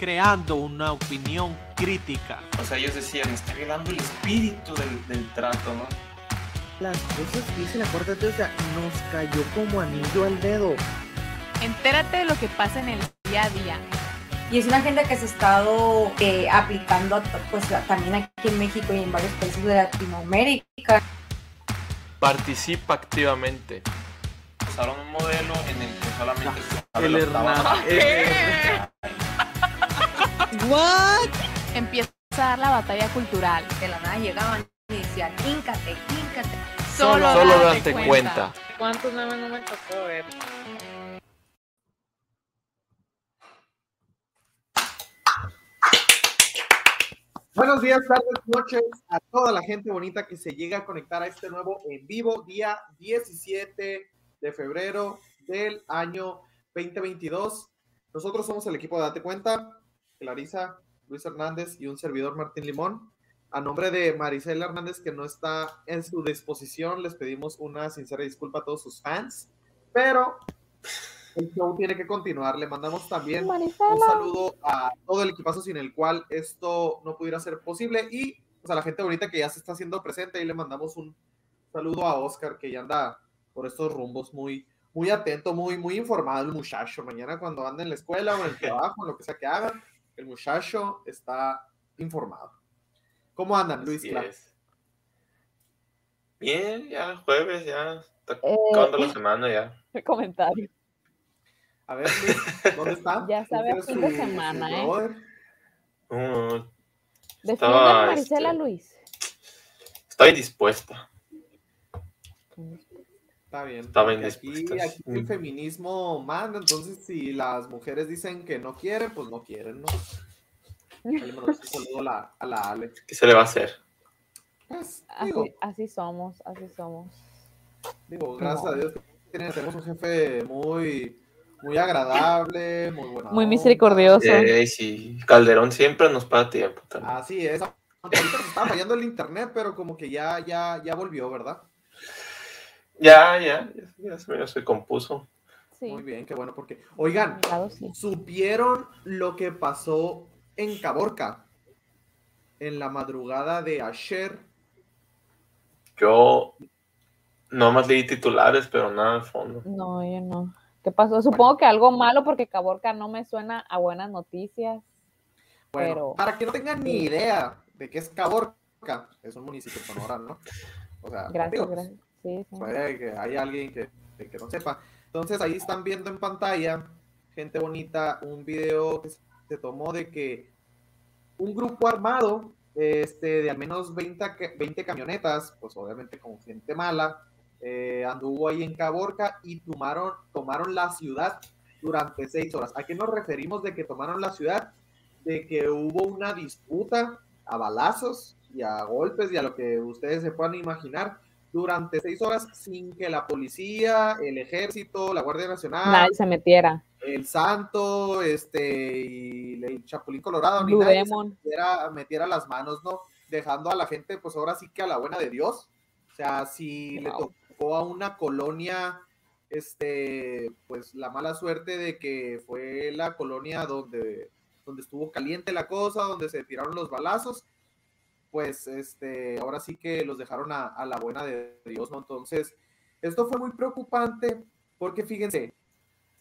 creando una opinión crítica. O sea, ellos decían, está violando el espíritu del, del trato, ¿no? Las cosas que dice la Corte, o sea, nos cayó como anillo al dedo. Entérate de lo que pasa en el día a día. Y es una agenda que se ha estado eh, aplicando pues, también aquí en México y en varios países de Latinoamérica. Participa activamente. Usaron un modelo en el que solamente se sabe El Hernán. ¿What? Empieza a dar la batalla cultural. De la nada llegaban y decían, híncate, híncate. Solo, Solo date date cuenta. ¿Cuántos memes no me tocó ver? Buenos días, tardes, noches a toda la gente bonita que se llega a conectar a este nuevo en vivo, día 17 de febrero del año 2022. Nosotros somos el equipo de Date Cuenta, Clarisa, Luis Hernández y un servidor Martín Limón. A nombre de Maricela Hernández, que no está en su disposición, les pedimos una sincera disculpa a todos sus fans, pero el show tiene que continuar. Le mandamos también un saludo a todo el equipazo sin el cual esto no pudiera ser posible y pues, a la gente bonita que ya se está haciendo presente y le mandamos un saludo a Oscar que ya anda por estos rumbos muy muy atento, muy muy informado el muchacho. Mañana cuando ande en la escuela o en el trabajo, en lo que sea que hagan, el muchacho está informado. ¿Cómo andan, Luis? Bien, ya jueves, ya está Eh, acabando la semana ya. el comentario. A ver, Luis, ¿dónde está? Ya sabe, ¿Dónde fin de semana, su ¿eh? brother? Uh, Defiende Estaba, a Maricela este, Luis. estoy dispuesta. Está bien. Estaba porque aquí, aquí el feminismo manda, entonces si las mujeres dicen que no quieren, pues no quieren, ¿no? Ahí saludo a la, a la Ale. ¿Qué se le va a hacer? Pues, digo, Así, así somos, así somos. digo, gracias a Dios tiene- tenemos un jefe muy, muy agradable, muy bueno. Muy misericordioso. Eh, sí, Calderón siempre nos paga tiempo también. Así es. Ahorita nos estaba fallando el internet, pero como que ya, ya, ya volvió, ¿verdad? Ya, ya, ya, ya se, ya se compuso. Sí. Muy bien, qué bueno, porque, oigan, mi lado sí. ¿supieron lo que pasó en Caborca? En la madrugada de ayer. Yo nomás leí titulares, pero nada de fondo. No, yo no. ¿Qué pasó? Supongo que algo malo porque Caborca no me suena a buenas noticias. Bueno, Pero- para que no tengan ni idea de qué es Caborca, es un municipio de Sonora, ¿no? O sea, Gracias, digo, gracias. Sí, que hay alguien que, que- no sepa. Entonces ahí están viendo en pantalla, gente bonita, un video que se tomó de que un grupo armado este, de al menos 20, ca- 20 camionetas, pues obviamente con gente mala, eh, anduvo ahí en Caborca y tomaron, tomaron la ciudad durante seis horas. ¿A qué nos referimos de que tomaron la ciudad? De que hubo una disputa a balazos y a golpes y a lo que ustedes se puedan imaginar durante seis horas sin que la policía, el ejército, la Guardia Nacional, Nadie se metiera. el Santo, este, y el Chapulín Colorado, ni nadie se metiera, metiera las manos, ¿no? Dejando a la gente, pues ahora sí que a la buena de Dios. O sea, si le tocó a una colonia, este, pues la mala suerte de que fue la colonia donde, donde estuvo caliente la cosa, donde se tiraron los balazos, pues este, ahora sí que los dejaron a, la buena de Dios, ¿no? Entonces, esto fue muy preocupante porque fíjense,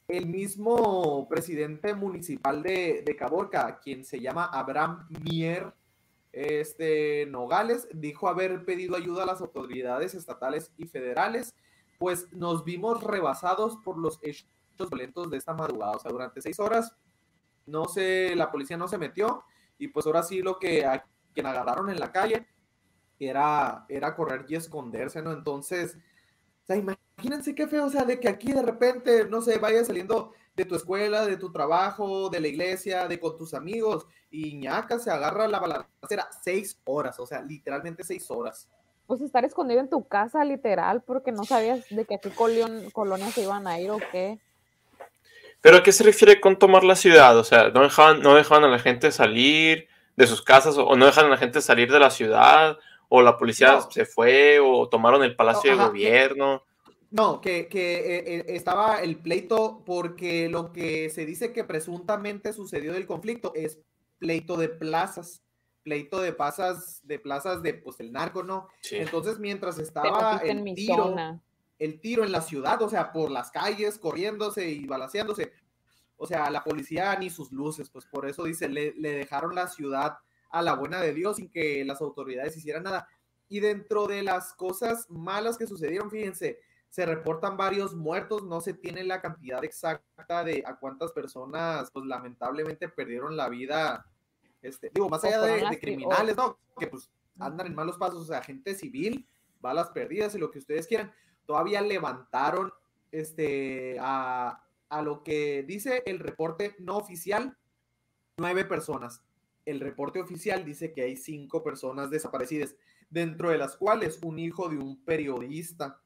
el mismo presidente municipal de, de Caborca, quien se llama Abraham Mier este, Nogales, dijo haber pedido ayuda a las autoridades estatales y federales, pues nos vimos rebasados por los hechos violentos de esta madrugada. O sea, durante seis horas, no sé, la policía no se metió y pues ahora sí lo que quien agarraron en la calle era, era correr y esconderse, ¿no? Entonces, o sea, imagínense qué feo, o sea, de que aquí de repente, no sé, vayas saliendo de tu escuela, de tu trabajo, de la iglesia, de con tus amigos, y ñaca se agarra la balacera seis horas, o sea, literalmente seis horas. Pues estar escondido en tu casa, literal, porque no sabías de que a qué colion- colonia se iban a ir o qué. ¿Pero a qué se refiere con tomar la ciudad? O sea, ¿no dejaban, no dejaban a la gente salir de sus casas o, o no dejaban a la gente salir de la ciudad? ¿O la policía No. se fue o tomaron el palacio No, de ajá. gobierno? No, que, que eh, eh, estaba el pleito porque lo que se dice que presuntamente sucedió del conflicto es pleito de plazas, pleito de plazas, de plazas de pues el narco, ¿no? Sí. Entonces, mientras estaba el mi tiro, zona. el tiro en la ciudad, o sea, por las calles, corriéndose y balaseándose. O sea, la policía ni sus luces, pues por eso dice, le, le dejaron la ciudad a la buena de Dios sin que las autoridades hicieran nada. Y dentro de las cosas malas que sucedieron, fíjense, se reportan varios muertos, no se tiene la cantidad exacta de a cuántas personas, pues lamentablemente perdieron la vida, este, digo, más allá de, de criminales, ¿no? Que pues andan en malos pasos, o sea, gente civil, balas perdidas y lo que ustedes quieran, todavía levantaron este, a, a lo que dice el reporte no oficial, nueve personas. El reporte oficial dice que hay cinco personas desaparecidas, dentro de las cuales un hijo de un periodista.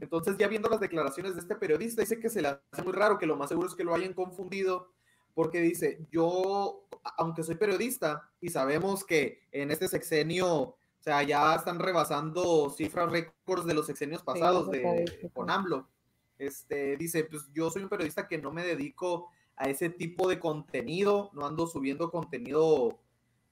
Entonces, ya viendo las declaraciones de este periodista, dice que se le hace muy raro, que lo más seguro es que lo hayan confundido, porque dice, yo, aunque soy periodista, y sabemos que en este sexenio, o sea, ya están rebasando cifras récords de los sexenios pasados de, con AMLO. Este, dice, pues yo soy un periodista que no me dedico a ese tipo de contenido, no ando subiendo contenido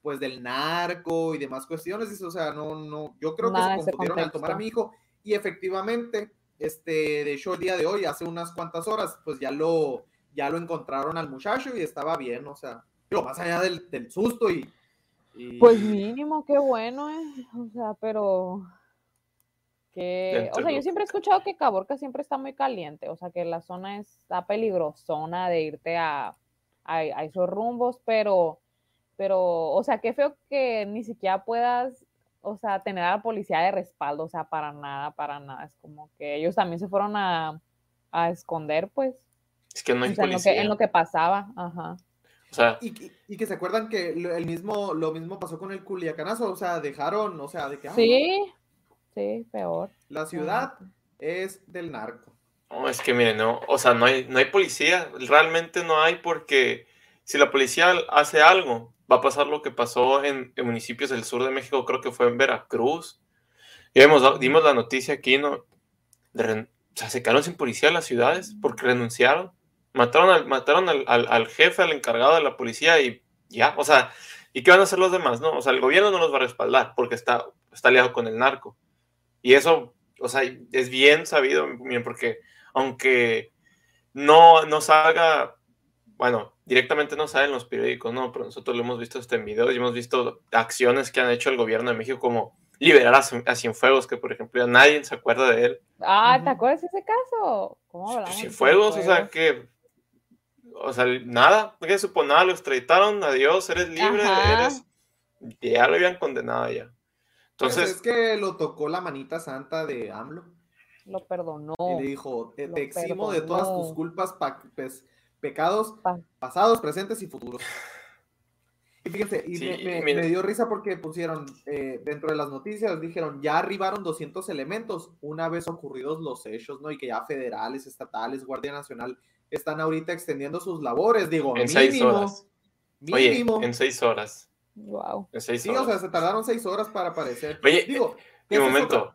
pues del narco y demás cuestiones, dice, o sea, no, no, yo creo Nada que se confundieron al tomar a mi hijo y efectivamente, este, de hecho el día de hoy, hace unas cuantas horas, pues ya lo, ya lo encontraron al muchacho y estaba bien, o sea, lo más allá del, del susto y, y- Pues mínimo, qué bueno, eh. O sea, pero que, o sea, yo siempre he escuchado que Caborca siempre está muy caliente, o sea, que la zona está peligrosona de irte a, a, a esos rumbos, pero, pero, o sea, qué feo que ni siquiera puedas, o sea, tener a la policía de respaldo, o sea, para nada, para nada, es como que ellos también se fueron a, a esconder, pues, Es que no hay o sea, en lo que, policía. en lo que pasaba, ajá. O sea, y, y- y que se acuerdan que lo, el mismo, lo mismo pasó con el Culiacanazo, o sea, dejaron, o sea, de que ah, Sí, sí, peor. la ciudad es del narco. no, es que miren, no, o sea, no hay, no hay policía, realmente no hay porque si la policía hace algo, va a pasar lo que pasó en, en municipios del sur de México, creo que fue en Veracruz. Y hemos dado- dimos la noticia aquí, ¿no? De o sea, se quedaron sin policía las ciudades porque renunciaron. Mataron al, mataron al, al- al jefe, al encargado de la policía y ya, o sea, ¿y qué van a hacer los demás? No, o sea, el gobierno no los va a respaldar porque está, está aliado con el narco. Y eso, o sea, es bien sabido, porque aunque no, no salga, bueno, directamente no sale en los periódicos, no, pero nosotros lo hemos visto hasta en videos y hemos visto acciones que han hecho el gobierno de México como liberar a, Cien- a Cienfuegos, que por ejemplo ya nadie se acuerda de él. Ah, ¿te acuerdas de ese caso? ¿Cómo hablamos de Cienfuegos, o sea, que, o sea, nada, no que supo nada, lo extraditaron, adiós, eres libre, Ajá. eres, ya lo habían condenado ya. Entonces, es que lo tocó la manita santa de AMLO. Lo perdonó. y le dijo, te, eximo de todas tus culpas, pa- pues, pecados Pa- pasados, presentes y futuros. Y fíjense, y Sí, me, dio risa porque pusieron eh, dentro de las noticias, dijeron, ya arribaron 200 elementos una vez ocurridos los hechos, ¿no? Y que ya federales, estatales, Guardia Nacional están ahorita extendiendo sus labores, digo, en seis mínimo, horas. Oye, mínimo. en seis horas. Wow. En seis Sí, horas. o sea, se tardaron seis horas para aparecer. Oye, digo, un esa es momento.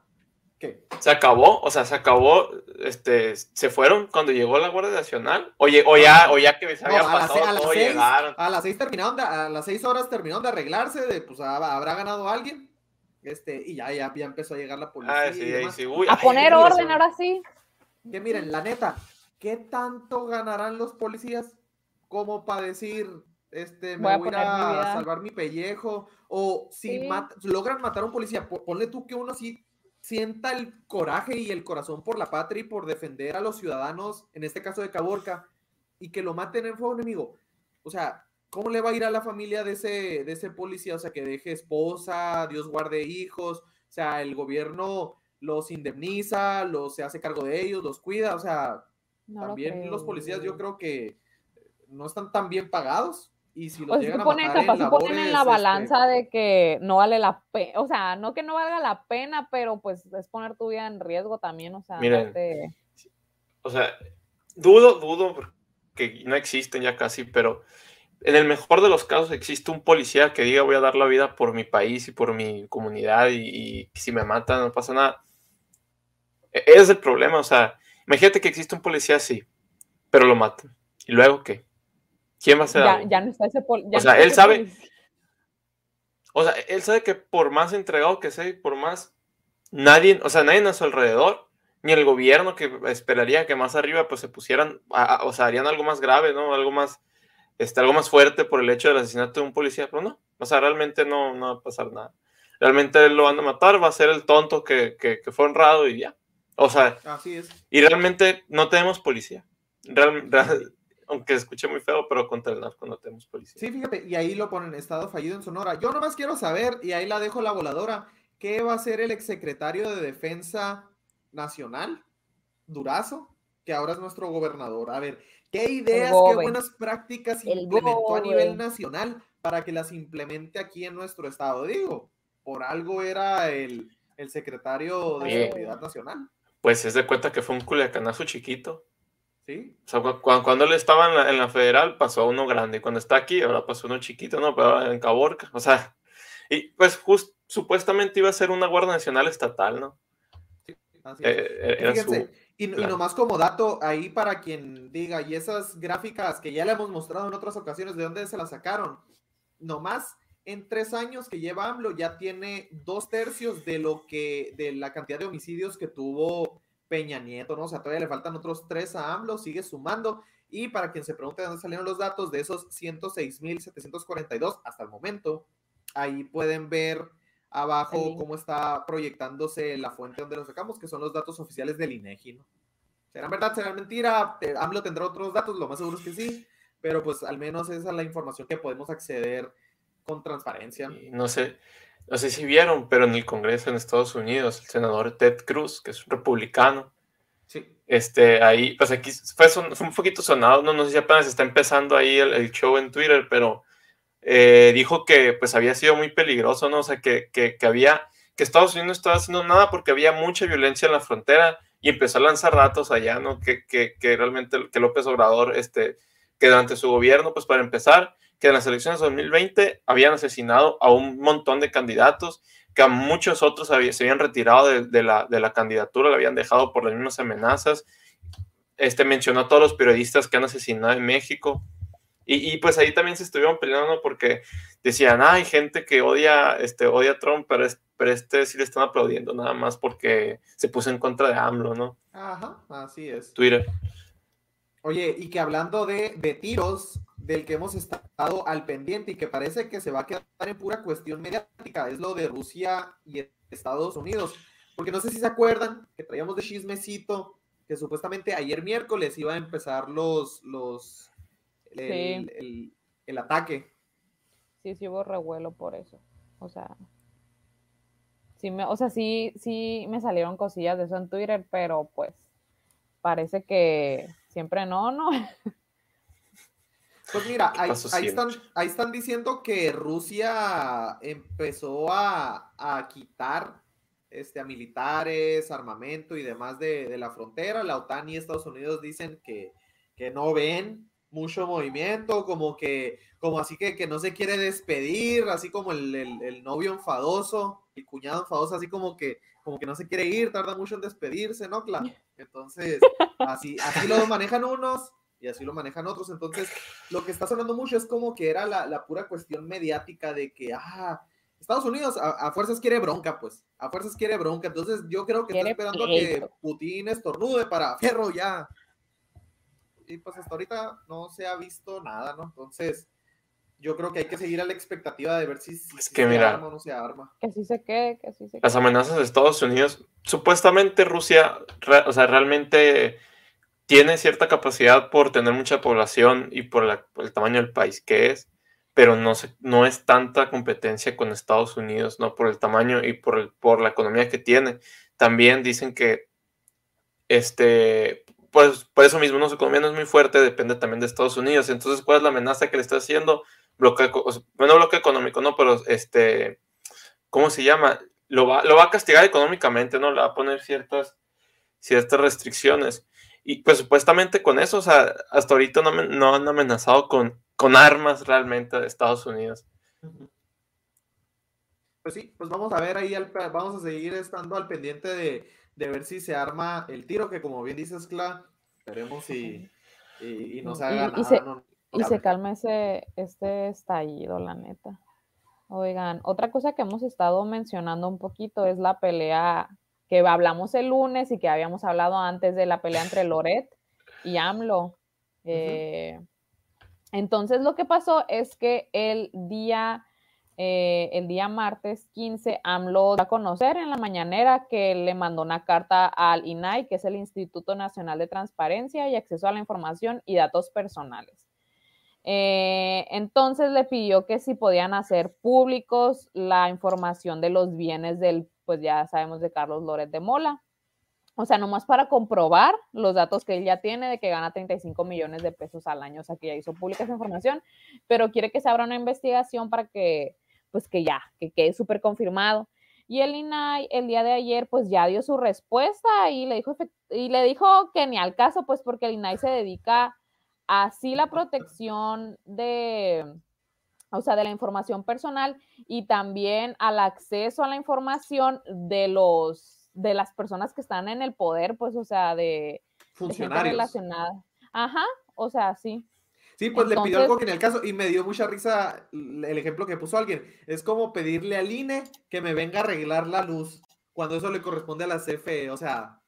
¿Qué? Se acabó, o sea, se acabó, este, se fueron cuando llegó la Guardia Nacional. Oye, o ya, o ya que se No, había a, las, pasado a las seis, llegaron. a las seis terminaron de- a las seis horas terminaron de arreglarse, de pues habrá ganado alguien. Este, y ya, ya, ya empezó a llegar la policía. Y sí, ahí demás. sí. Uy, A ay, poner orden ahora sí. Que miren, la neta, ¿qué tanto ganarán los policías como para decir, este, me Voy a voy a a salvar mi pellejo? O si Sí. mat- logran matar a un policía, po- ponle tú que uno sí sienta el coraje y el corazón por la patria y por defender a los ciudadanos, en este caso de Caborca, y que lo maten en fuego enemigo. O sea, ¿cómo le va a ir a la familia de ese, de ese policía? O sea, que deje esposa, Dios guarde hijos, o sea, el gobierno los indemniza, los se hace cargo de ellos, los cuida, o sea, No lo también los policías yo creo que no están tan bien pagados y si los Pues llegan a ponen, matar capaz en se ponen en la este, balanza de que no vale la pena, o sea, no que no valga la pena, pero pues es poner tu vida en riesgo también, o sea, Miren, O sea, dudo, dudo, porque no existen ya casi, pero en el mejor de los casos existe un policía que diga voy a dar la vida por mi país y por mi comunidad y, y si me matan no pasa nada. E- Ese es el problema, o sea, imagínate que existe un policía así, pero lo matan. ¿Y luego qué? ¿Quién va a hacer Ya, no está ese pol- ya O sea, él sabe- policía. O sea, él sabe que por más entregado que sea y por más nadie, o sea, nadie a su alrededor, ni el gobierno que esperaría que más arriba pues se pusieran, a- a- o sea, harían algo más grave, ¿no? Algo más, este, algo más fuerte por el hecho del asesinato de un policía, pero no, o sea, realmente no, no va a pasar nada. Realmente él lo van a matar, va a ser el tonto que, que, que fue honrado y ya. O sea, Así es. y realmente no tenemos policía. Real- real- aunque escuche muy feo, pero contra el narco no tenemos policía. Sí, fíjate, y ahí lo ponen estado fallido en Sonora. Yo nomás quiero saber, y ahí la dejo la voladora, ¿qué va a hacer el exsecretario de Defensa Nacional, Durazo, que ahora es nuestro gobernador? A ver, ¿qué ideas, qué buenas prácticas El implementó a nivel nacional para que las implemente aquí en nuestro estado? Digo, por algo era el, el secretario de Oye. Seguridad Nacional, Pues es de cuenta que fue un culiacanazo chiquito. ¿Sí? O sea, cu- cu- cuando, él estaba en la, en la federal pasó a uno grande. y Cuando está aquí, ahora pasó uno chiquito, ¿no? Pero en Caborca. O sea, y pues just, supuestamente iba a ser una Guardia Nacional estatal, ¿no? Así es. Eh, era su- Fíjense, y, y claro. nomás como dato, ahí para quien diga, y esas gráficas que ya le hemos mostrado en otras ocasiones, ¿de dónde se las sacaron? Nomás en tres años que lleva AMLO ya tiene dos tercios de lo que, de la cantidad de homicidios que tuvo Peña Nieto, ¿no? O sea, todavía le faltan otros tres a AMLO, sigue sumando. Y para quien se pregunte de dónde salieron los datos, de esos 106.742 hasta el momento, ahí pueden ver abajo cómo está proyectándose la fuente donde lo sacamos, que son los datos oficiales del INEGI, ¿no? ¿Serán verdad? ¿Serán mentira? AMLO tendrá otros datos, lo más seguro es que sí, pero pues al menos esa es la información que podemos acceder con transparencia. no sé, no sé si vieron, pero en el Congreso en Estados Unidos, el senador Ted Cruz, que es un republicano, Sí. este, ahí, pues aquí fue, son- fue un poquito sonado, no, no sé si apenas está empezando ahí el, el show en Twitter, pero eh, dijo que pues había sido muy peligroso, ¿no? O sea, que, que, que había, que Estados Unidos no estaba haciendo nada porque había mucha violencia en la frontera y empezó a lanzar datos allá, ¿no? Que, que, que realmente, que López Obrador, este, que durante su gobierno, pues para empezar, que en las elecciones de 2020 habían asesinado a un montón de candidatos, que a muchos otros se habían retirado de, de la, de la candidatura, la habían dejado por las mismas amenazas. Este mencionó a todos los periodistas que han asesinado en México. Y, y, pues ahí también se estuvieron peleando porque decían, "Ah, hay gente que odia, este, odia a Trump, pero, es- pero este sí le están aplaudiendo nada más porque se puso en contra de AMLO, ¿no? Ajá, así es. Twitter. Oye, y que hablando de, de tiros, del que hemos estado al pendiente y que parece que se va a quedar en pura cuestión mediática, es lo de Rusia y Estados Unidos. Porque no sé si se acuerdan que traíamos de chismecito que supuestamente ayer miércoles iba a empezar los, los, el, Sí. el- el ataque. Sí, sí hubo revuelo por eso. O sea, sí me, o sea, sí, sí me salieron cosillas de eso en Twitter, pero pues parece que siempre no, ¿no? Pues mira, ahí, ahí están, ahí están diciendo que Rusia empezó a, a quitar este, a militares, armamento y demás de, de la frontera. La OTAN y Estados Unidos dicen que, que no ven mucho movimiento, como que, como así que, que no se quiere despedir, así como el, el- el novio enfadoso, el cuñado enfadoso, así como que, como que no se quiere ir, tarda mucho en despedirse, ¿no, Cla? Entonces, así, así lo manejan unos y así lo manejan otros. Entonces, lo que está sonando mucho es como que era la, la pura cuestión mediática de que, ah, Estados Unidos a, a fuerzas quiere bronca, pues, a fuerzas quiere bronca. Entonces, yo creo que está esperando a que pleito. Putin estornude para fierro ya. Y pues hasta ahorita no se ha visto nada, ¿no? Entonces, yo creo que hay que seguir a la expectativa de ver si, si- Es si que se mira. arma o no se arma. Que sí se quede, que sí se las quede. amenazas de Estados Unidos, supuestamente Rusia, re- o sea, realmente tiene cierta capacidad por tener mucha población y por, el tamaño del país que es, pero no, es tanta competencia con Estados Unidos, ¿no? Por el tamaño y por, la economía que tiene. También dicen que, este, pues por eso mismo, ¿no? su economía no es muy fuerte, depende también de Estados Unidos. Entonces, ¿cuál es la amenaza que le está haciendo? Sea, bueno, bloqueo económico, ¿no? Pero, este, ¿cómo se llama? Lo va, lo va a castigar económicamente, ¿no? Le va a poner ciertas, ciertas restricciones. Y pues supuestamente con eso, o sea, hasta ahorita no, no han amenazado con, con armas realmente a Estados Unidos. Pues sí, pues vamos a ver ahí, al- vamos a seguir estando al pendiente de, de ver si se arma el tiro, que como bien dices, Cla, esperemos y, y, y no se Y- haga y nada. se- no- Y se calma ese, este estallido, la neta. Oigan, otra cosa que hemos estado mencionando un poquito es la pelea que hablamos el lunes y que habíamos hablado antes de la pelea entre Loret y AMLO. Eh, entonces lo que pasó es que el día, eh, el día martes 15, AMLO dio a conocer en la mañanera que le mandó una carta al INAI, que es el Instituto Nacional de Transparencia y Acceso a la Información y Datos Personales. Eh, entonces le pidió que si podían hacer públicos la información de los bienes del, pues ya sabemos, de Carlos Loret de Mola. O sea, nomás para comprobar los datos que él ya tiene de que gana 35 millones de pesos al año, o sea, que ya hizo pública esa información, pero quiere que se abra una investigación para que, pues que ya, que quede súper confirmado. Y el INAI el día de ayer, pues ya dio su respuesta y le dijo, y le dijo que ni al caso, pues porque el INAI se dedica así la protección de, o sea, de la información personal y también al acceso a la información de los, de las personas que están en el poder, pues, o sea, de, de funcionarios. relacionada. Ajá, o sea, sí. Sí, pues le pidió algo que en el caso, y me dio mucha risa el ejemplo que puso alguien. Es como pedirle al INE que me venga a arreglar la luz, cuando eso le corresponde a la CFE. O sea,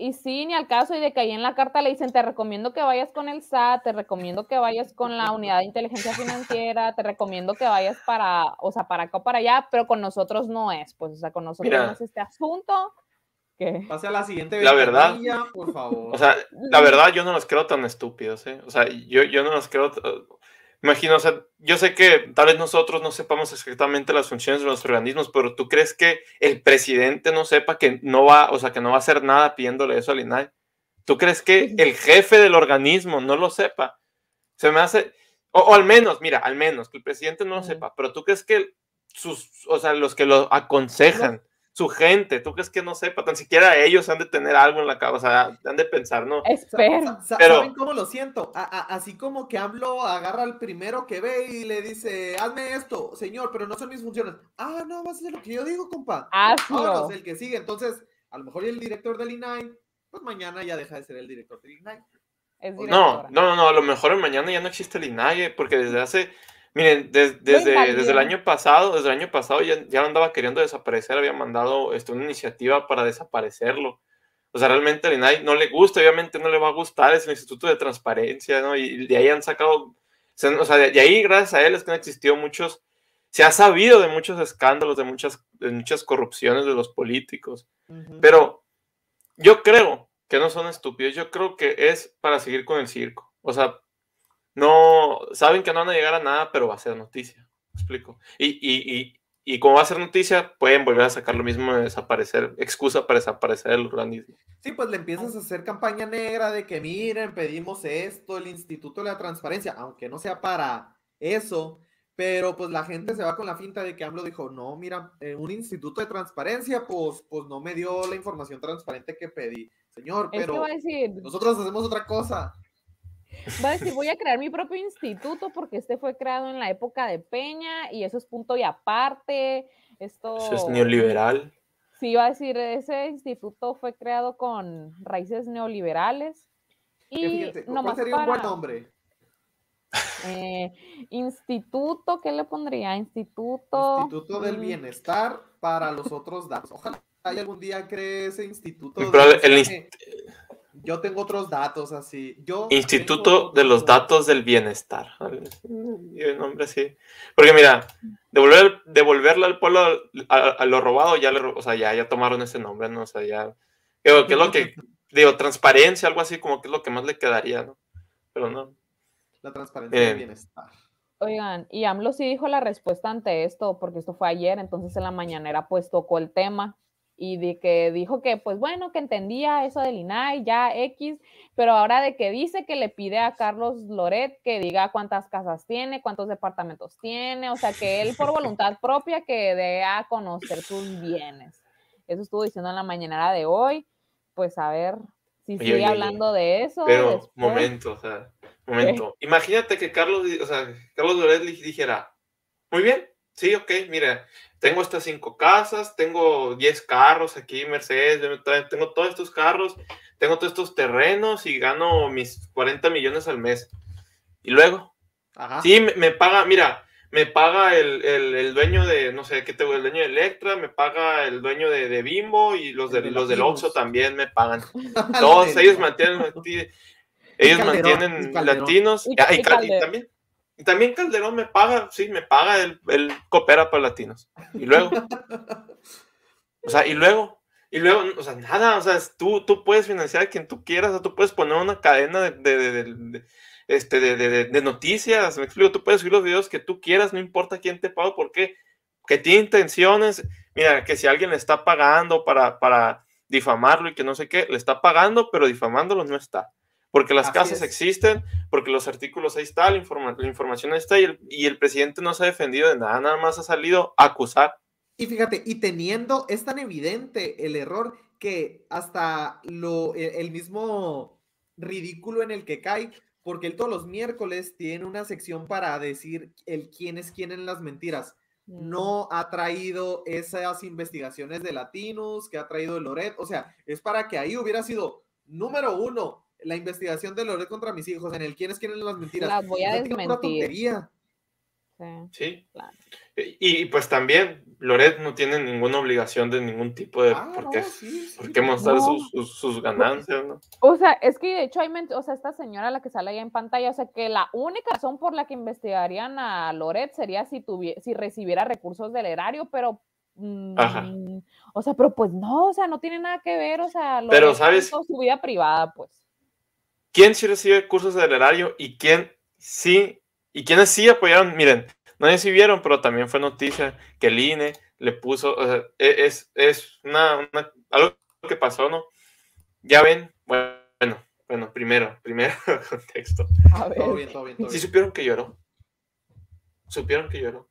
Y sí, ni al caso, y de que ahí en la carta le dicen, te recomiendo que vayas con el SAT, te recomiendo que vayas con la unidad de inteligencia financiera, te recomiendo que vayas para, o sea, para acá o para allá, pero con nosotros no es, pues, o sea, con nosotros Mira. no es este asunto. Que... pase a la siguiente La verdad- por favor. O sea, la verdad yo no los creo tan estúpidos, ¿eh? O sea, yo, yo no los creo... Imagino, o sea, yo sé que tal vez nosotros no sepamos exactamente las funciones de los organismos, pero ¿tú crees que el presidente no sepa que no va, o sea, que no va a hacer nada pidiéndole eso al INAI? ¿Tú crees que el jefe del organismo no lo sepa? Se me hace, o, o al menos, mira, al menos que el presidente no lo sepa, pero tú crees que sus, o sea, los que lo aconsejan, su gente, ¿tú crees que no sepa? Tan siquiera ellos han de tener algo en la cabeza, o sea, han de pensar, ¿no? Espero. Pero- ¿Saben cómo lo siento? A- a- así como que AMLO agarra al primero que ve y le dice, hazme esto, señor, pero no son mis funciones. Ah, no, vas a hacer lo que yo digo, compa. Hazlo. Vámonos, el que sigue. Entonces, a lo mejor el director del INAI, pues mañana ya deja de ser el director del INAI. No, no, no, no, a lo mejor en mañana ya no existe el INAI, porque desde hace, miren, des- desde, desde el año pasado, desde el año pasado ya, ya andaba queriendo desaparecer, había mandado este, una iniciativa para desaparecerlo. O sea, realmente al INAI no le gusta, obviamente no le va a gustar, es el Instituto de Transparencia, ¿no? Y de ahí han sacado, o sea, de, ahí gracias a él es que han existido muchos, se ha sabido de muchos escándalos, de muchas, de muchas corrupciones de los políticos. Pero yo creo que no son estúpidos, yo creo que es para seguir con el circo. O sea, no, saben que no van a llegar a nada, pero va a ser noticia. ¿me explico? Y, y, y, y como va a ser noticia, pueden volver a sacar lo mismo de desaparecer, excusa para desaparecer el organismo. Sí, pues le empiezas a hacer campaña negra de que miren, pedimos esto, el Instituto de la Transparencia, aunque no sea para eso, pero pues la gente se va con la finta de que AMLO dijo, no, mira, eh, un Instituto de Transparencia, pues, pues no me dio la información transparente que pedí. Señor, Es que pero va a decir, nosotros hacemos otra cosa. Va a decir, voy a crear mi propio instituto porque este fue creado en la época de Peña y eso es punto y aparte. Esto Eso es neoliberal. Sí, iba a decir, ese instituto fue creado con raíces neoliberales. Y fíjense, ¿cuál nomás sería un buen para- nombre? eh, instituto, ¿qué le pondría? Instituto. Instituto del mm, Bienestar para los otros datos. Ojalá hay algún día cree ese instituto. Pero donde el Yo tengo otros datos así. Yo Instituto tengo de los Datos del Bienestar. Y el nombre así. Porque mira, devolver, devolverle al pueblo a, a lo robado, ya, le, o sea, ya, ya tomaron ese nombre, ¿no? O sea, ya. Digo, ¿qué es lo que. Digo, transparencia, algo así, como que es lo que más le quedaría, ¿no? Pero no. La transparencia del Bien. bienestar. Oigan, y AMLO sí dijo la respuesta ante esto, porque esto fue ayer, entonces en la mañanera pues tocó el tema y de que dijo que pues bueno, que entendía eso del INAI, ya X, pero ahora de que dice que le pide a Carlos Loret que diga cuántas casas tiene, cuántos departamentos tiene, o sea, que él por voluntad propia que dé a conocer sus bienes. Eso estuvo diciendo en la mañanera de hoy, pues a ver si Oye, sigue oye, oye, hablando de eso. Pero, después. momento, o sea, momento. Imagínate que Carlos, o sea, Carlos Loret dijera, muy bien, sí, ok, mira, tengo estas cinco casas, tengo 10 carros aquí, Mercedes, tengo todos estos carros, tengo todos estos terrenos y gano mis 40 millones al mes. Y luego, Ajá. sí, me, me paga, mira, me paga el, el- el dueño de, no sé, ¿qué te el dueño de Electra, me paga el dueño de, de Bimbo y los, de, de los del. Oxxo también me pagan. Todos ellos mantienen, manti- ellos mantienen latinos. Y- ah, Y, y Cal- y Calderón. también, también Calderón me paga, sí, me paga, él, él coopera para latinos. Y luego, o sea, y luego, y luego, o sea, nada, o sea, tú, tú puedes financiar a quien tú quieras, o sea, tú puedes poner una cadena de, de, de- de- de- este, de, de- de- de noticias, me explico, tú puedes subir los videos que tú quieras, no importa quién te paga, porque que tiene intenciones, mira, que si alguien le está pagando para, para difamarlo y que no sé qué, le está pagando, pero difamándolo no está. Porque las Así casas es. existen, porque los artículos ahí están, la, informa- la información ahí está y el, y el presidente no se ha defendido de nada, nada más ha salido a acusar. Y fíjate, y teniendo, es tan evidente el error que hasta lo, e- el mismo ridículo en el que cae, porque él todos los miércoles tiene una sección para decir el quién es quién en las mentiras. Mm. No ha traído esas investigaciones de latinos que ha traído Loret. O sea, es para que ahí hubiera sido número uno la investigación de Loret contra mis hijos en el quién es quién en las mentiras. Las voy a desmentir. tontería. Sí. Sí. Claro. Y, y, pues también, Loret no tiene ninguna obligación de ningún tipo de Ah, por no, qué, sí, sí. por qué mostrar No. sus, sus, sus ganancias, ¿no? O sea, es que de hecho hay, o sea, esta señora la que sale ahí en pantalla, o sea, que la única razón por la que investigarían a Loret sería si tuvie- si recibiera recursos del erario, pero Ajá. mm, o sea, pero pues no, o sea, no tiene nada que ver, o sea, Pero, Loret ¿sabes? hizo su vida privada, pues. ¿Quién sí recibe cursos del erario y quién sí, y quiénes sí apoyaron? Miren, no sé si vieron, pero también fue noticia que el INE le puso, o sea, e- es, es una, una- algo que pasó, ¿no? Ya ven, bueno, bueno, primero, primero contexto. A ver, Todo bien, todo bien, todo ¿Sí supieron que lloró? ¿Supieron que lloró?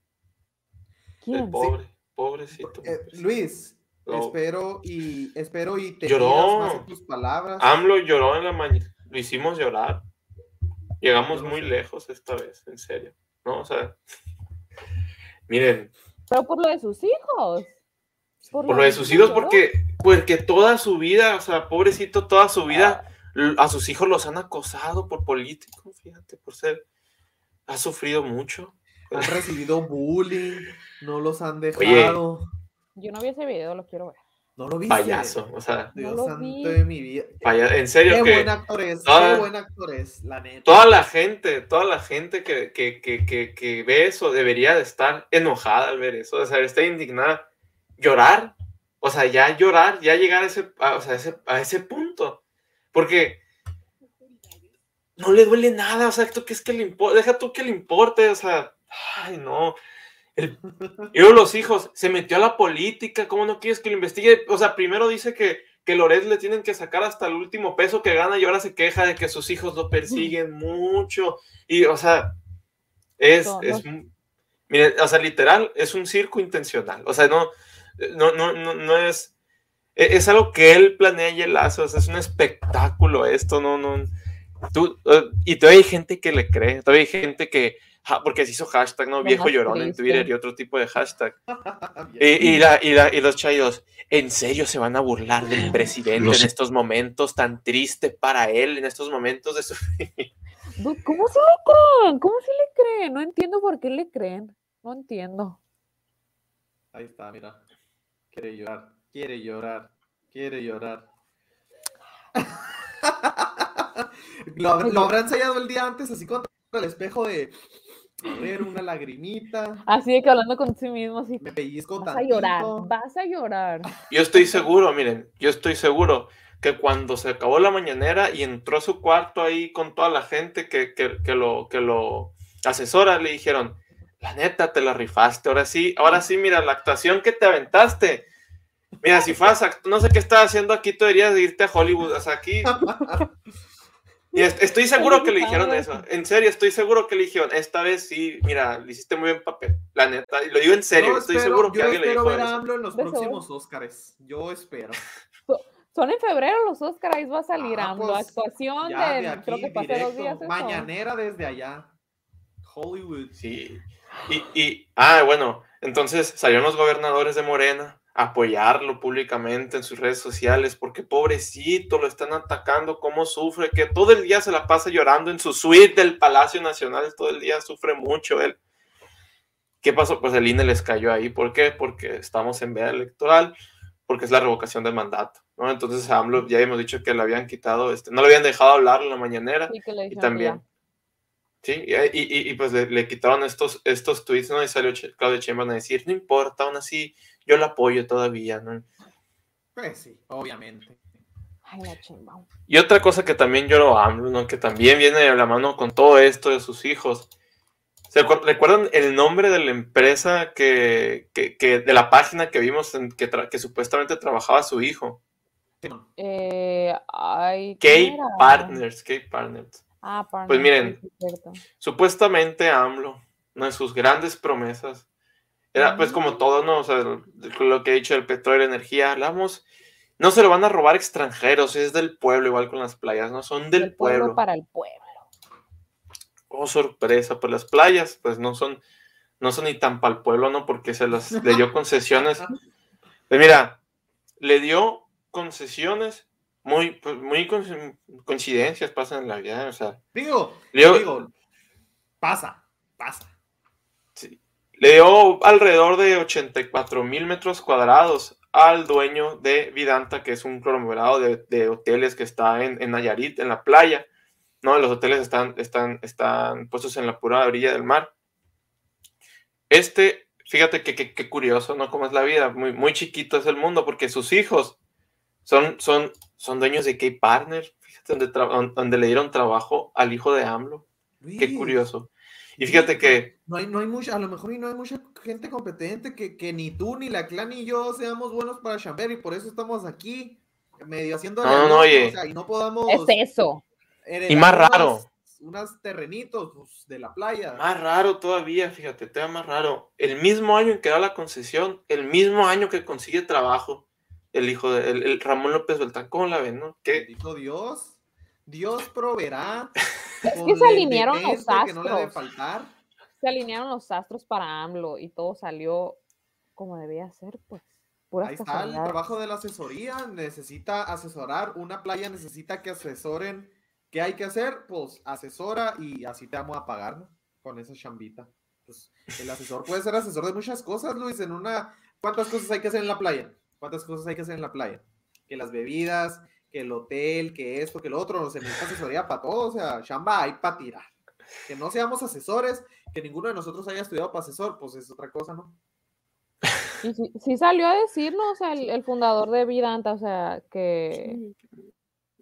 El ¿quién? pobre, pobrecito. Eh, Luis, Lo- espero y espero y te Lloró. más en tus palabras. AMLO lloró en la mañana, lo hicimos llorar. Llegamos muy lejos esta vez, en serio. ¿No? O sea, miren, Pero por lo de sus hijos. por lo de sus hijos, porque, porque toda su vida, o sea, pobrecito, toda su vida, l- a sus hijos los han acosado por políticos, fíjate, por ser, ha sufrido mucho. Han recibido bullying, no los han dejado. Yo no vi ese video, lo quiero ver. No lo viste. Payaso, o sea, Dios No santo vi. de mi vida. paya- en serio Qué que buen actor es, toda- qué buen actor es, la neta. toda la gente, toda la gente que, que, que, que, que ve eso debería de estar enojada al ver eso, o sea, estar indignada, llorar, o sea, ya llorar, ya llegar a ese, a, o sea, a ese, a ese punto, porque no le duele nada, o sea, ¿tú qué es que le importa? Deja tú que le importe, o sea, ay, no. El, y luego los hijos, se metió a la política, ¿cómo no quieres que lo investigue? O sea, primero dice que, que Loret le tienen que sacar hasta el último peso que gana y ahora se queja de que sus hijos lo persiguen mucho. Y, o sea, es, es miren, o sea, literal, es un circo intencional. O sea, no, no, no, no, no es, e- es algo que él planea y él hace, o sea, es un espectáculo esto, no, no, tú, eh, y todavía hay gente que le cree, todavía hay gente que, ja, porque se hizo hashtag, ¿no? Viejo llorón en. Twitter y otro tipo de hashtag. Y, y, la- y la- y los chayos, ¿en serio se van a burlar del presidente Los- en estos momentos tan triste para él, en estos momentos de su... ¿Cómo se le creen? ¿Cómo se le creen? No entiendo por qué le creen. No entiendo. Ahí está, mira. Quiere llorar, quiere llorar, quiere llorar. lo, lo habrá ensayado el día antes, así contra el espejo de. A ver, una lagrimita. Así de que hablando con sí mismo, así. Me pellizco Vas a llorar, vas a llorar. Yo estoy seguro, miren, yo estoy seguro que cuando se acabó la mañanera y entró a su cuarto ahí con toda la gente que, que, que lo, que lo asesora, le dijeron, la neta, te la rifaste, ahora sí, ahora sí, mira, la actuación que te aventaste. Mira, si fueras, no sé qué estás haciendo aquí, tú deberías de irte a Hollywood, o sea, aquí... Y est- estoy seguro que le dijeron eso, en serio, estoy seguro que le dijeron, esta vez sí, mira, le hiciste muy buen papel, la neta, y lo digo en serio, Yo estoy espero- seguro que yo alguien le espero dijo ver a. AMLO en los próximos Óscares. Yo espero. Son en febrero los Oscars, ahí va a salir Ah, AMLO. pues, Actuación Ya de, de aquí, creo que fue hace dos directo. días. eso. Mañanera desde allá. Hollywood. Sí. Y, y, ah, bueno, Entonces salieron los gobernadores de Morena apoyarlo públicamente en sus redes sociales porque pobrecito, lo están atacando, cómo sufre, que todo el día se la pasa llorando en su suite del Palacio Nacional, todo el día sufre mucho él. ¿Qué pasó? Pues el INE les cayó ahí. ¿Por qué? Porque estamos en veda electoral, porque es la revocación del mandato. ¿no? Entonces a AMLO ya hemos dicho que le habían quitado, este, no le habían dejado hablar en la mañanera Sí, que y también. Sí, y, y- y, pues le, le quitaron estos, estos tweets, ¿no? Y salió Ch- Claudia Sheinbaum a decir, no importa, aún así, yo la apoyo todavía, ¿no? Pues sí, obviamente. Ay, la chimba. Y otra cosa que también lloró AMLO, ¿no? Que también viene de la mano con todo esto de sus hijos. ¿Se recuerdan el nombre de la empresa que, que, que- de la página que vimos en que, tra- que supuestamente trabajaba su hijo? Eh, ay, K. Partners, K Partners. Ah, Partners, Pues miren. Supuestamente AMLO, una de sus grandes promesas, era pues como todo, ¿no? O sea, lo que he dicho del petróleo y la energía, hablamos, no se lo van a robar extranjeros, es del pueblo, igual con las playas, ¿no? Son del El pueblo pueblo. para el pueblo. Oh, sorpresa, pues las playas, pues no son, no son ni tan para el pueblo, ¿no? Porque se las le dio concesiones. Pues mira, le dio concesiones muy, pues, muy coinc- coincidencias pasan en la vida, o sea, Digo, le dio, digo, pasa, pasa. sí, le dio alrededor de 84 mil metros cuadrados al dueño de Vidanta, que es un conglomerado de, de hoteles que está en, en Nayarit, en la playa. ¿no? Los hoteles están, están, están puestos en la pura orilla del mar. Este, fíjate que, que- que curioso, ¿no? Cómo es la vida. Muy, muy chiquito es el mundo, porque sus hijos son, son, son dueños de K-Partner. Fíjate donde, le dieron trabajo al hijo de AMLO. Qué curioso. Y fíjate que No hay, no hay mucha, a lo mejor y no hay mucha gente competente que, que ni tú, ni la clan, ni yo seamos buenos para chamber y por eso estamos aquí, medio haciendo No, no, no, oye. y no podamos Es eso. Y más unas- raro. unos terrenitos pues, de la playa. Más raro todavía, fíjate, todavía más raro. El mismo año en que da la concesión, el mismo año que consigue trabajo, el hijo de el, el Ramón López Beltrán, ¿cómo la ven, no? ¿Qué? Bendito Dios. Dios proveerá. Es que se alinearon los independencia que no le debe astros. faltar. Se alinearon los astros para AMLO y todo salió como debía ser, pues. Ahí está el trabajo de la asesoría. Necesita asesorar. Una playa necesita que asesoren. ¿Qué hay que hacer? Pues asesora y así te vamos a pagar, ¿no? Con esa chambita. Pues el asesor puede ser asesor de muchas cosas, Luis. En una. ¿Cuántas cosas hay que hacer en la playa? ¿Cuántas cosas hay que hacer en la playa? Que las bebidas, que el hotel, que esto, que lo otro. Se necesita asesoría para todo. O sea, chamba hay para tirar. Que no seamos asesores, que ninguno de nosotros haya estudiado para asesor, pues es otra cosa, ¿no? Y sí, sí salió a decirnos o sea, el, el fundador de Vidanta, o sea, que,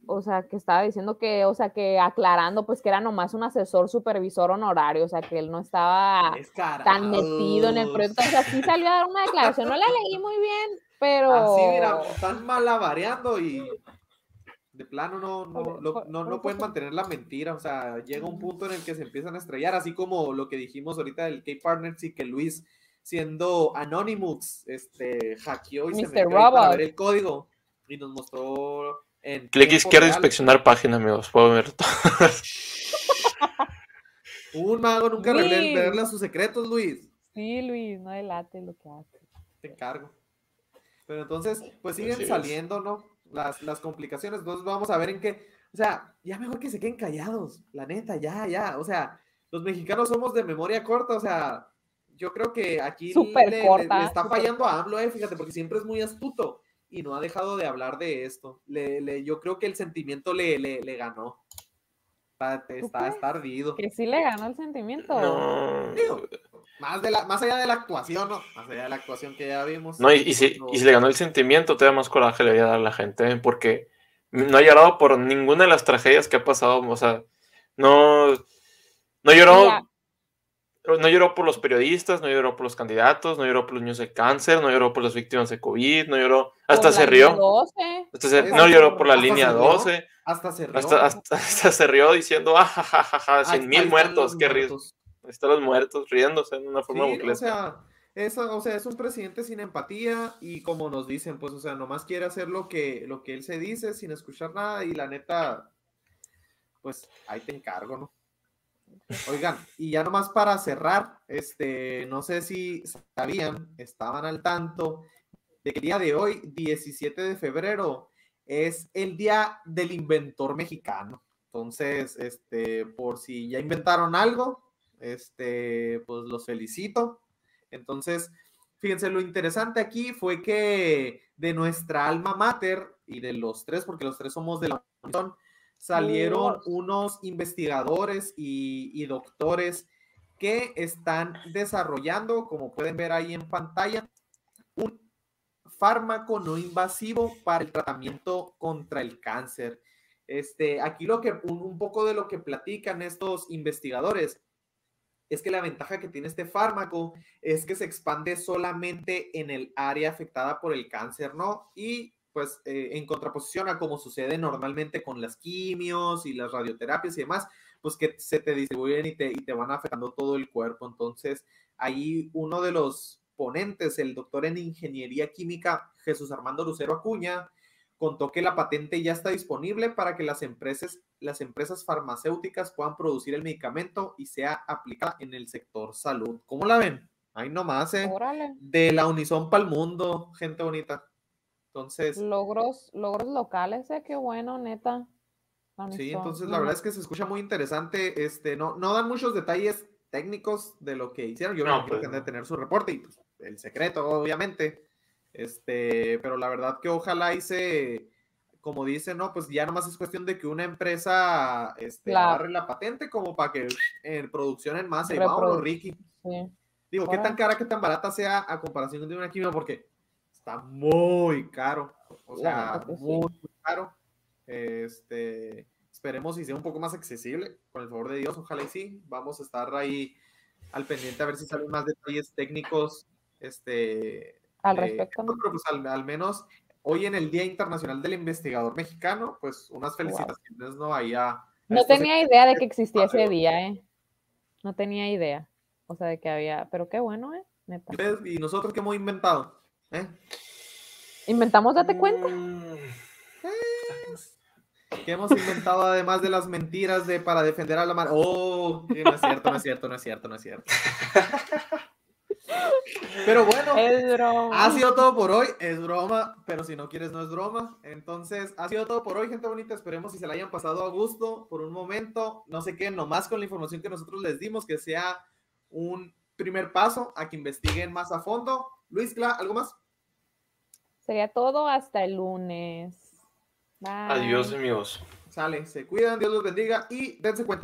o sea, que estaba diciendo que, o sea, que aclarando, pues que era nomás un asesor supervisor honorario, o sea, que él no estaba tan metido en el proyecto, o sea, sí salió a dar una declaración, no la leí muy bien, pero... Así, mira, están malabareando y de plano no, no, no, por no pueden mantener la mentira. O sea, llega un punto en el que se empiezan a estrellar, así como lo que dijimos ahorita del K-Partners y que Luis, siendo Anonymous, este, hackeó y se metió para ver el código y nos mostró en Clic izquierdo, real. inspeccionar página, amigos. Puedo ver todo. Un mago nunca revela sus secretos, Luis. Sí, Luis, no delate lo que hace. te encargo. Pero entonces, pues siguen Así es. saliendo, ¿no? Las, las complicaciones. Entonces vamos a ver en qué. O sea, ya mejor que se queden callados. La neta, ya, ya. O sea, los mexicanos somos de memoria corta. O sea, yo creo que aquí Súper le, le- corta, le está súper fallando a AMLO, eh, fíjate, porque siempre es muy astuto y no ha dejado de hablar de esto. Le, le- yo creo que el sentimiento le, le, le ganó. Está, está, está ardido. Que sí le ganó el sentimiento. No. Digo, más, de la, más allá de la actuación, ¿no? Más allá de la actuación que ya vimos. No, y, y si, no- y si le ganó el sentimiento, todavía más coraje le voy a dar a la gente, ¿eh? porque no ha llorado por ninguna de las tragedias que ha pasado. O sea, no, no lloró. Mira. No lloró por los periodistas, no lloró por los candidatos, no lloró por los niños de cáncer, no lloró por las víctimas de COVID, no lloró, hasta Por se rió. línea 12. Hasta se- Hasta no lloró por la línea se rió. 12, Hasta se rió. hasta, hasta, hasta se rió diciendo, ah, ja, ja, ja, ja, Ahí- 100 ahí mil muertos, qué risa. Están los muertos riéndose en una forma Sí, o sea, eso, o sea, es un presidente sin empatía y como nos dicen, pues, o sea, nomás quiere hacer lo que, lo que él se dice sin escuchar nada y la neta, pues, ahí te encargo, ¿no? Oigan, y ya nomás para cerrar, este, no sé si sabían, estaban al tanto de que el día de hoy, 17 de febrero, es el día del inventor mexicano. Entonces, este, por si ya inventaron algo, este, pues los felicito. Entonces, fíjense, lo interesante aquí fue que de nuestra alma mater y de los tres, porque los tres somos de la Unión, salieron unos investigadores y, y doctores que están desarrollando, como pueden ver ahí en pantalla, un fármaco no invasivo para el tratamiento contra el cáncer. Este, aquí lo que, un, un poco de lo que platican estos investigadores es que la ventaja que tiene este fármaco es que se expande solamente en el área afectada por el cáncer, ¿no? Y pues eh, en contraposición a como sucede normalmente con las quimios y las radioterapias y demás, pues que se te distribuyen y te, y te van afectando todo el cuerpo. Entonces, ahí uno de los ponentes, el doctor en ingeniería química Jesús Armando Lucero Acuña, contó que la patente ya está disponible para que las empresas, las empresas farmacéuticas puedan producir el medicamento y sea aplicada en el sector salud. ¿Cómo la ven? Ahí nomás, ¿eh? Órale. De la Unison para el mundo, gente bonita. Entonces, Logros, logros locales, eh, qué bueno, neta. Sí, entonces la verdad es que se escucha muy interesante. Este, no, no dan muchos detalles técnicos de lo que hicieron. Yo No, pues que han de tener su reporte y pues, el secreto, obviamente. Este, pero la verdad que ojalá hice, como dicen, ¿no? Pues ya nomás es cuestión de que una empresa este, Claro. agarre la patente como para que en producción en masa y vámonos, Ricky. sí. Digo, qué tan cara, qué tan barata sea a comparación de una quimio, porque está muy caro. O sea, sí. muy, muy caro. Este, esperemos y sea un poco más accesible, con el favor de Dios, ojalá y sí. Vamos a estar ahí al pendiente a ver si salen más detalles técnicos. Este, Al eh, respecto, pero pues al, al menos hoy en el Día Internacional del Investigador Mexicano, pues unas felicitaciones, ¿no? Ahí a, a No tenía idea de que existía ese día, ¿eh? No tenía idea. O sea, de que había, pero qué bueno, ¿eh? Neta. y nosotros que hemos inventado. ¿Eh? Inventamos, date cuenta. Mm, que hemos inventado además de las mentiras de para defender a la mar. Oh, no es cierto, no es cierto, no es cierto, no es cierto. Pero bueno, Es broma. ha sido todo por hoy. Es broma, pero si no quieres, no es broma. Entonces, ha sido todo por hoy, gente bonita. Esperemos si se la hayan pasado a gusto por un momento. No sé qué, nomás con la información que nosotros les dimos, que sea un primer paso a que investiguen más a fondo. Luis, Cla, ¿algo más? Sería todo hasta el lunes. Bye. Adiós, amigos. Sale, se cuidan, Dios los bendiga y dense cuenta.